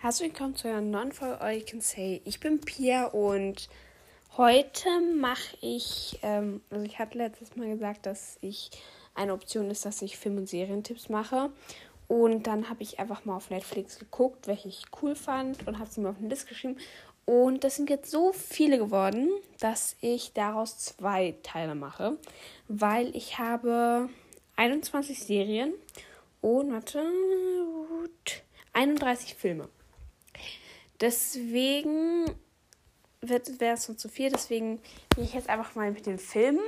Herzlich willkommen zu einer neuen Folge All You Can Say. Ich bin Pia und heute mache ich, ähm, also ich hatte letztes Mal gesagt, dass ich eine Option ist, dass ich Film- und Serientipps mache. Und dann habe ich einfach mal auf Netflix geguckt, welche ich cool fand und habe sie mir auf den List geschrieben. Und das sind jetzt so viele geworden, dass ich daraus zwei Teile mache, weil ich habe 21 Serien und warte, 31 Filme. Deswegen wäre es schon zu viel. Deswegen gehe ich jetzt einfach mal mit den Filmen.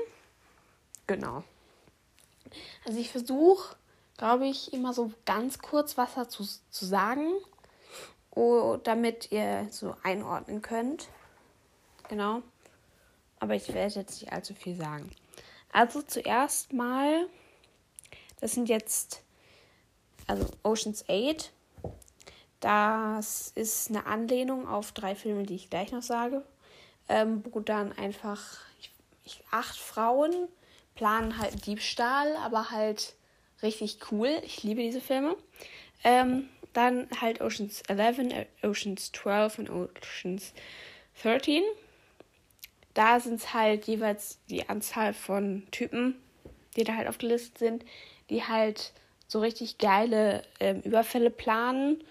Genau. Also ich versuche, glaube ich, immer so ganz kurz was dazu zu sagen, damit ihr so einordnen könnt. Genau. Aber ich werde jetzt nicht allzu viel sagen. Also zuerst mal, das sind jetzt, also Oceans 8 das ist eine Anlehnung auf drei Filme, die ich gleich noch sage, ähm, wo dann einfach ich, ich, acht Frauen planen halt Diebstahl, aber halt richtig cool. Ich liebe diese Filme. Ähm, dann halt Oceans 11, Oceans 12 und Oceans 13. Da sind es halt jeweils die Anzahl von Typen, die da halt aufgelistet sind, die halt so richtig geile ähm, Überfälle planen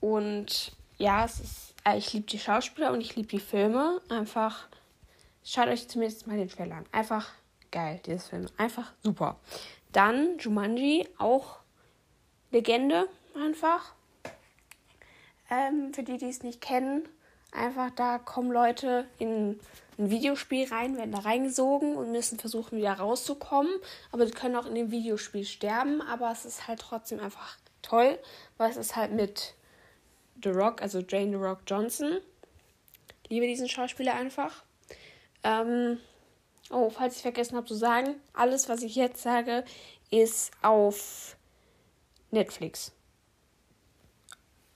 und ja, es ist, äh, ich liebe die Schauspieler und ich liebe die Filme. Einfach, schaut euch zumindest mal den Trailer an. Einfach geil, dieses Film. Einfach super. Dann Jumanji, auch Legende, einfach. Ähm, für die, die es nicht kennen, einfach da kommen Leute in ein Videospiel rein, werden da reingesogen und müssen versuchen, wieder rauszukommen. Aber sie können auch in dem Videospiel sterben, aber es ist halt trotzdem einfach toll, weil es ist halt mit The Rock, also Jane The Rock Johnson. Liebe diesen Schauspieler einfach. Ähm, oh, falls ich vergessen habe zu sagen, alles, was ich jetzt sage, ist auf Netflix.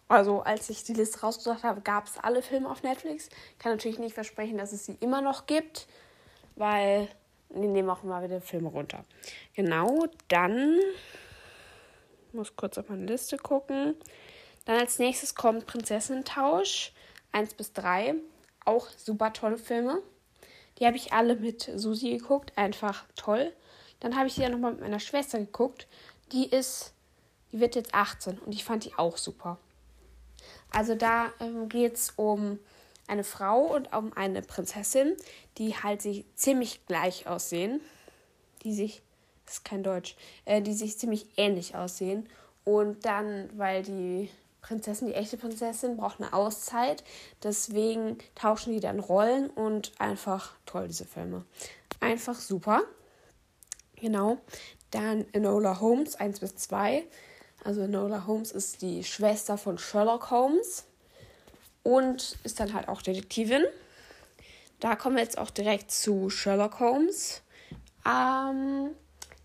Also, als ich die Liste rausgesucht habe, gab es alle Filme auf Netflix. Kann natürlich nicht versprechen, dass es sie immer noch gibt, weil wir nehmen auch immer wieder Filme runter. Genau, dann muss kurz auf meine Liste gucken. Dann als nächstes kommt Prinzessentausch 1 bis 3. Auch super tolle Filme. Die habe ich alle mit Susi geguckt. Einfach toll. Dann habe ich sie ja nochmal mit meiner Schwester geguckt. Die ist, die wird jetzt 18 und ich fand die auch super. Also da ähm, geht es um eine Frau und um eine Prinzessin, die halt sich ziemlich gleich aussehen. Die sich, das ist kein Deutsch, äh, die sich ziemlich ähnlich aussehen. Und dann, weil die Prinzessin, die echte Prinzessin, braucht eine Auszeit. Deswegen tauschen die dann Rollen und einfach toll, diese Filme. Einfach super. Genau. Dann Enola Holmes 1 bis 2. Also Enola Holmes ist die Schwester von Sherlock Holmes und ist dann halt auch Detektivin. Da kommen wir jetzt auch direkt zu Sherlock Holmes. Ähm,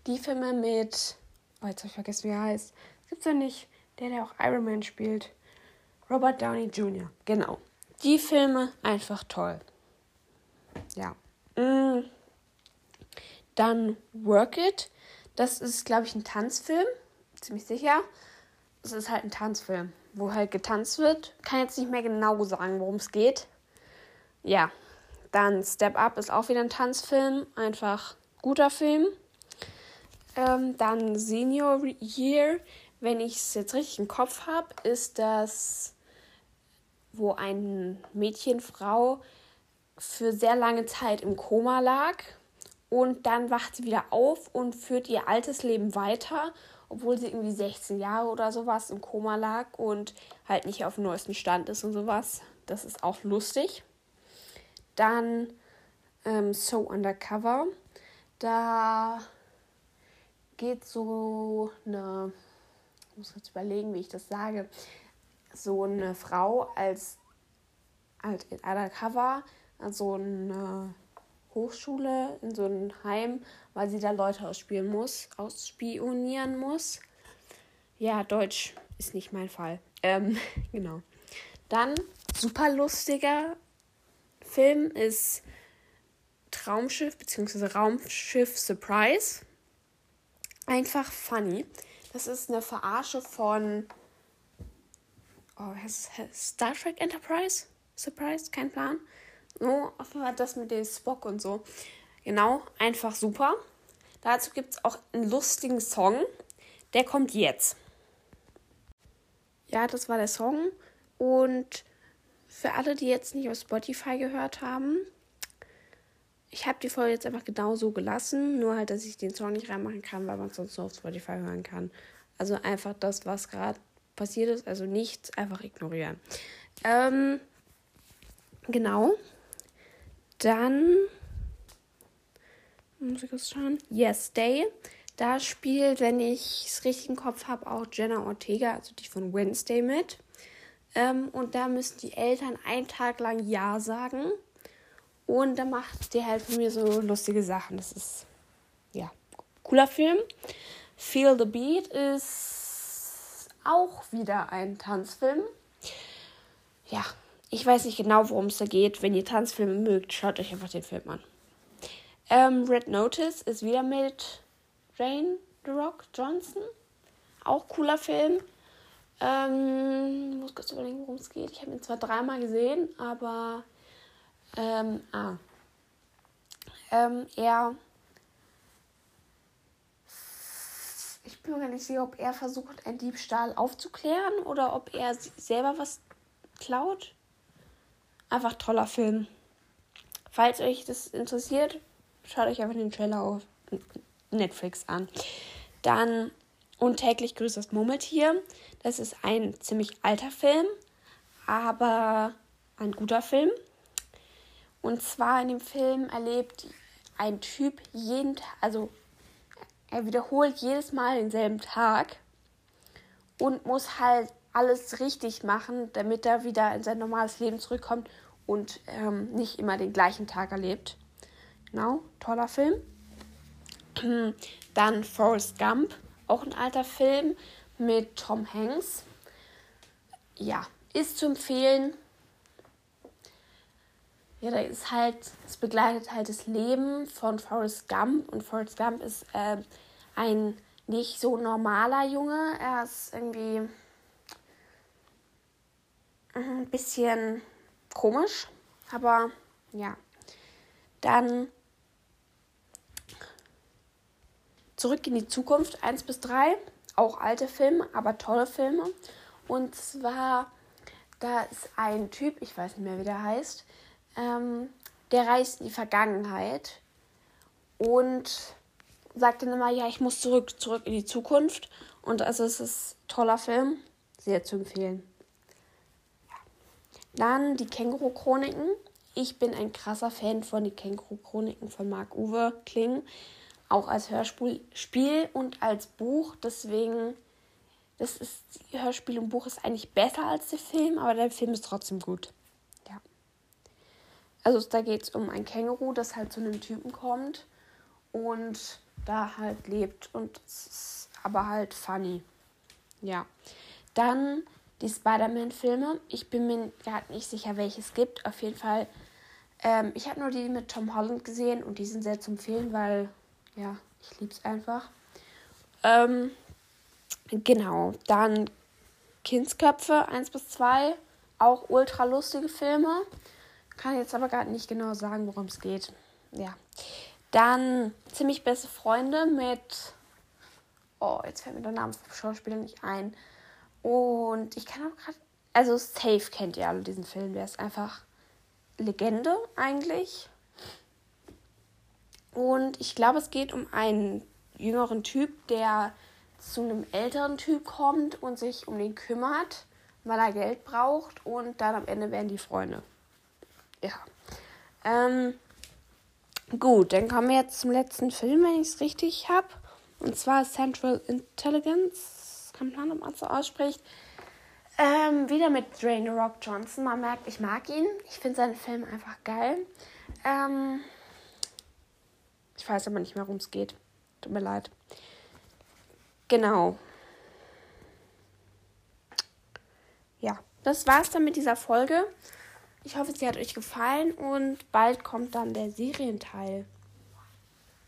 die Filme mit. Oh, jetzt habe ich vergessen, wie er heißt. Gibt's ja nicht. Der, der auch Iron Man spielt. Robert Downey Jr. Genau. Die Filme einfach toll. Ja. Mm. Dann Work It. Das ist, glaube ich, ein Tanzfilm. Ziemlich sicher. Es ist halt ein Tanzfilm, wo halt getanzt wird. Kann jetzt nicht mehr genau sagen, worum es geht. Ja. Dann Step Up ist auch wieder ein Tanzfilm. Einfach guter Film. Ähm, dann Senior Year wenn ich es jetzt richtig im Kopf habe, ist das, wo ein Mädchen, Frau für sehr lange Zeit im Koma lag und dann wacht sie wieder auf und führt ihr altes Leben weiter, obwohl sie irgendwie 16 Jahre oder sowas im Koma lag und halt nicht auf dem neuesten Stand ist und sowas. Das ist auch lustig. Dann ähm, So Undercover. Da geht so eine muss jetzt überlegen, wie ich das sage, so eine Frau als halt in undercover an so eine Hochschule, in so ein Heim, weil sie da Leute ausspielen muss, ausspionieren muss. Ja, Deutsch ist nicht mein Fall. Ähm, genau. Dann super lustiger Film ist Traumschiff bzw. Raumschiff Surprise. Einfach funny. Das ist eine Verarsche von oh, Star Trek Enterprise? Surprise? Kein Plan. So, offenbar das mit dem Spock und so. Genau, einfach super. Dazu gibt es auch einen lustigen Song. Der kommt jetzt. Ja, das war der Song. Und für alle, die jetzt nicht auf Spotify gehört haben, ich habe die Folge jetzt einfach genau so gelassen, nur halt, dass ich den Song nicht reinmachen kann, weil man sonst nur auf Spotify hören kann. Also einfach das, was gerade passiert ist, also nichts, einfach ignorieren. Ähm, genau. Dann muss ich kurz schauen. Yes Day. Da spielt, wenn ich es richtig im Kopf habe, auch Jenna Ortega, also die von Wednesday mit. Ähm, und da müssen die Eltern einen Tag lang Ja sagen. Und da macht der halt von mir so lustige Sachen. Das ist, ja, cooler Film. Feel the Beat ist auch wieder ein Tanzfilm. Ja, ich weiß nicht genau, worum es da geht. Wenn ihr Tanzfilme mögt, schaut euch einfach den Film an. Ähm, Red Notice ist wieder mit Jane The Rock Johnson. Auch cooler Film. Ähm, ich muss kurz überlegen, worum es geht. Ich habe ihn zwar dreimal gesehen, aber ähm, ah. Ähm, er. Ich bin mir gar nicht sicher, ob er versucht, einen Diebstahl aufzuklären oder ob er selber was klaut. Einfach toller Film. Falls euch das interessiert, schaut euch einfach den Trailer auf Netflix an. Dann Untäglich grüßt das Murmeltier. Das ist ein ziemlich alter Film, aber ein guter Film. Und zwar in dem Film erlebt ein Typ jeden Tag, also er wiederholt jedes Mal denselben Tag und muss halt alles richtig machen, damit er wieder in sein normales Leben zurückkommt und ähm, nicht immer den gleichen Tag erlebt. Genau, toller Film. Dann Forrest Gump, auch ein alter Film mit Tom Hanks. Ja, ist zu empfehlen ja, da ist halt, es begleitet halt das Leben von Forrest Gump und Forrest Gump ist äh, ein nicht so normaler Junge. Er ist irgendwie ein bisschen komisch, aber ja. Dann zurück in die Zukunft 1 bis 3, auch alte Filme, aber tolle Filme. Und zwar, da ist ein Typ, ich weiß nicht mehr, wie der heißt, ähm, der reist in die Vergangenheit und sagt dann immer, ja, ich muss zurück, zurück in die Zukunft. Und also es ist ein toller Film, sehr zu empfehlen. Dann die Känguru-Chroniken. Ich bin ein krasser Fan von den Känguru-Chroniken von Marc-Uwe Kling. Auch als Hörspiel und als Buch. Deswegen, das ist, Hörspiel und Buch ist eigentlich besser als der Film, aber der Film ist trotzdem gut. Also da geht es um ein Känguru, das halt zu einem Typen kommt und da halt lebt und es ist aber halt funny. Ja. Dann die Spider-Man-Filme. Ich bin mir gerade nicht sicher, welche es gibt. Auf jeden Fall. Ähm, ich habe nur die mit Tom Holland gesehen und die sind sehr zu empfehlen, weil, ja, ich liebe es einfach. Ähm, genau. Dann Kindsköpfe 1 bis 2. Auch ultra lustige Filme. Kann jetzt aber gerade nicht genau sagen, worum es geht. Ja. Dann ziemlich beste Freunde mit. Oh, jetzt fällt mir der Name vom Schauspieler nicht ein. Und ich kann auch gerade. Also, Safe kennt ihr alle diesen Film. Der ist einfach Legende eigentlich. Und ich glaube, es geht um einen jüngeren Typ, der zu einem älteren Typ kommt und sich um den kümmert, weil er Geld braucht. Und dann am Ende werden die Freunde ja. Ähm, gut, dann kommen wir jetzt zum letzten Film, wenn ich es richtig habe. Und zwar Central Intelligence. Kann man ob man so ausspricht. Ähm, wieder mit Dwayne Rock Johnson. Man merkt, ich mag ihn. Ich finde seinen Film einfach geil. Ähm, ich weiß aber nicht mehr, worum es geht. Tut mir leid. Genau. Ja, das war's dann mit dieser Folge. Ich hoffe, sie hat euch gefallen und bald kommt dann der Serienteil.